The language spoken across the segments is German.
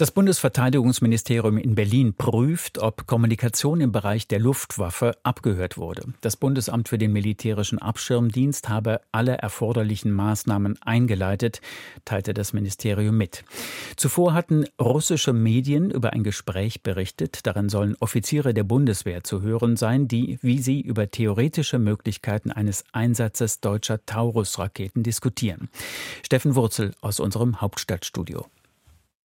Das Bundesverteidigungsministerium in Berlin prüft, ob Kommunikation im Bereich der Luftwaffe abgehört wurde. Das Bundesamt für den militärischen Abschirmdienst habe alle erforderlichen Maßnahmen eingeleitet, teilte das Ministerium mit. Zuvor hatten russische Medien über ein Gespräch berichtet. Darin sollen Offiziere der Bundeswehr zu hören sein, die, wie sie über theoretische Möglichkeiten eines Einsatzes deutscher Taurus-Raketen diskutieren. Steffen Wurzel aus unserem Hauptstadtstudio.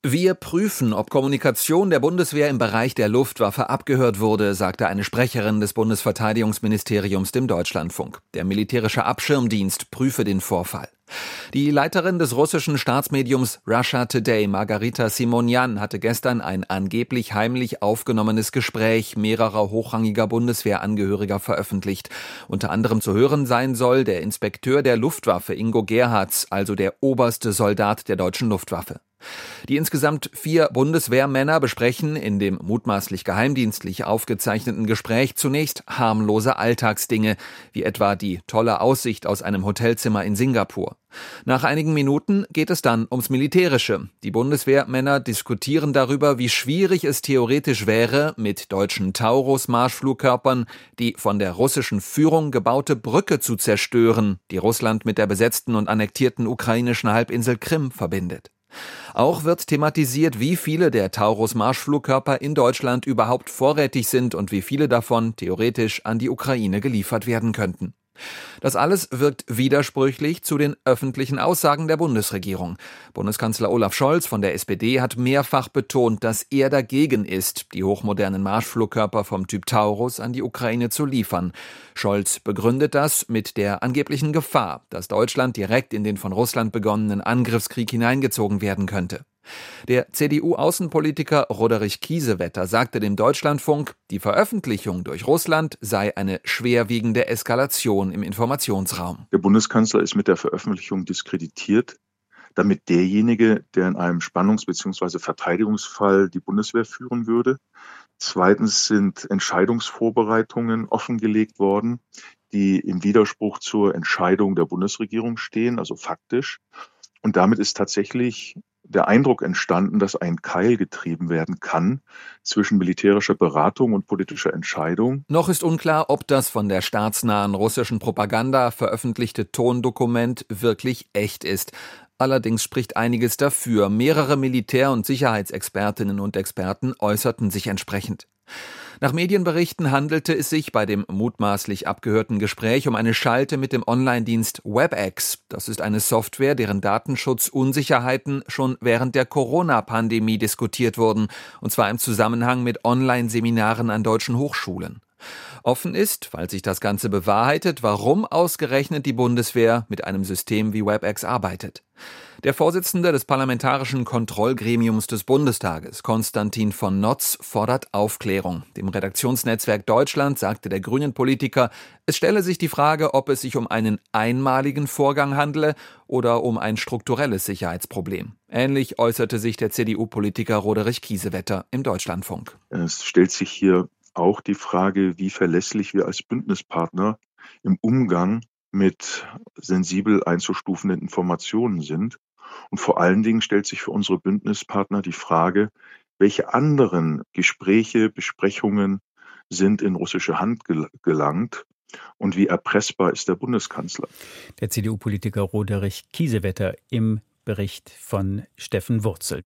Wir prüfen, ob Kommunikation der Bundeswehr im Bereich der Luftwaffe abgehört wurde, sagte eine Sprecherin des Bundesverteidigungsministeriums dem Deutschlandfunk. Der militärische Abschirmdienst prüfe den Vorfall. Die Leiterin des russischen Staatsmediums Russia Today, Margarita Simonian, hatte gestern ein angeblich heimlich aufgenommenes Gespräch mehrerer hochrangiger Bundeswehrangehöriger veröffentlicht. Unter anderem zu hören sein soll der Inspekteur der Luftwaffe Ingo Gerhards, also der oberste Soldat der deutschen Luftwaffe. Die insgesamt vier Bundeswehrmänner besprechen in dem mutmaßlich geheimdienstlich aufgezeichneten Gespräch zunächst harmlose Alltagsdinge, wie etwa die tolle Aussicht aus einem Hotelzimmer in Singapur. Nach einigen Minuten geht es dann ums Militärische. Die Bundeswehrmänner diskutieren darüber, wie schwierig es theoretisch wäre, mit deutschen Taurus-Marschflugkörpern die von der russischen Führung gebaute Brücke zu zerstören, die Russland mit der besetzten und annektierten ukrainischen Halbinsel Krim verbindet. Auch wird thematisiert, wie viele der Taurus-Marschflugkörper in Deutschland überhaupt vorrätig sind und wie viele davon theoretisch an die Ukraine geliefert werden könnten. Das alles wirkt widersprüchlich zu den öffentlichen Aussagen der Bundesregierung. Bundeskanzler Olaf Scholz von der SPD hat mehrfach betont, dass er dagegen ist, die hochmodernen Marschflugkörper vom Typ Taurus an die Ukraine zu liefern. Scholz begründet das mit der angeblichen Gefahr, dass Deutschland direkt in den von Russland begonnenen Angriffskrieg hineingezogen werden könnte. Der CDU-Außenpolitiker Roderich Kiesewetter sagte dem Deutschlandfunk, die Veröffentlichung durch Russland sei eine schwerwiegende Eskalation im Informationsraum. Der Bundeskanzler ist mit der Veröffentlichung diskreditiert, damit derjenige, der in einem Spannungs- bzw. Verteidigungsfall die Bundeswehr führen würde. Zweitens sind Entscheidungsvorbereitungen offengelegt worden, die im Widerspruch zur Entscheidung der Bundesregierung stehen, also faktisch. Und damit ist tatsächlich der Eindruck entstanden, dass ein Keil getrieben werden kann zwischen militärischer Beratung und politischer Entscheidung. Noch ist unklar, ob das von der staatsnahen russischen Propaganda veröffentlichte Tondokument wirklich echt ist. Allerdings spricht einiges dafür. Mehrere Militär- und Sicherheitsexpertinnen und Experten äußerten sich entsprechend. Nach Medienberichten handelte es sich bei dem mutmaßlich abgehörten Gespräch um eine Schalte mit dem Online-Dienst WebEx. Das ist eine Software, deren Datenschutzunsicherheiten schon während der Corona-Pandemie diskutiert wurden, und zwar im Zusammenhang mit Online-Seminaren an deutschen Hochschulen. Offen ist, falls sich das Ganze bewahrheitet, warum ausgerechnet die Bundeswehr mit einem System wie WebEx arbeitet. Der Vorsitzende des Parlamentarischen Kontrollgremiums des Bundestages, Konstantin von Notz, fordert Aufklärung. Dem Redaktionsnetzwerk Deutschland sagte der Grünen Politiker, es stelle sich die Frage, ob es sich um einen einmaligen Vorgang handle oder um ein strukturelles Sicherheitsproblem. Ähnlich äußerte sich der CDU-Politiker Roderich Kiesewetter im Deutschlandfunk. Es stellt sich hier auch die Frage, wie verlässlich wir als Bündnispartner im Umgang mit sensibel einzustufenden Informationen sind. Und vor allen Dingen stellt sich für unsere Bündnispartner die Frage, welche anderen Gespräche, Besprechungen sind in russische Hand gelangt und wie erpressbar ist der Bundeskanzler. Der CDU-Politiker Roderich Kiesewetter im Bericht von Steffen Wurzel.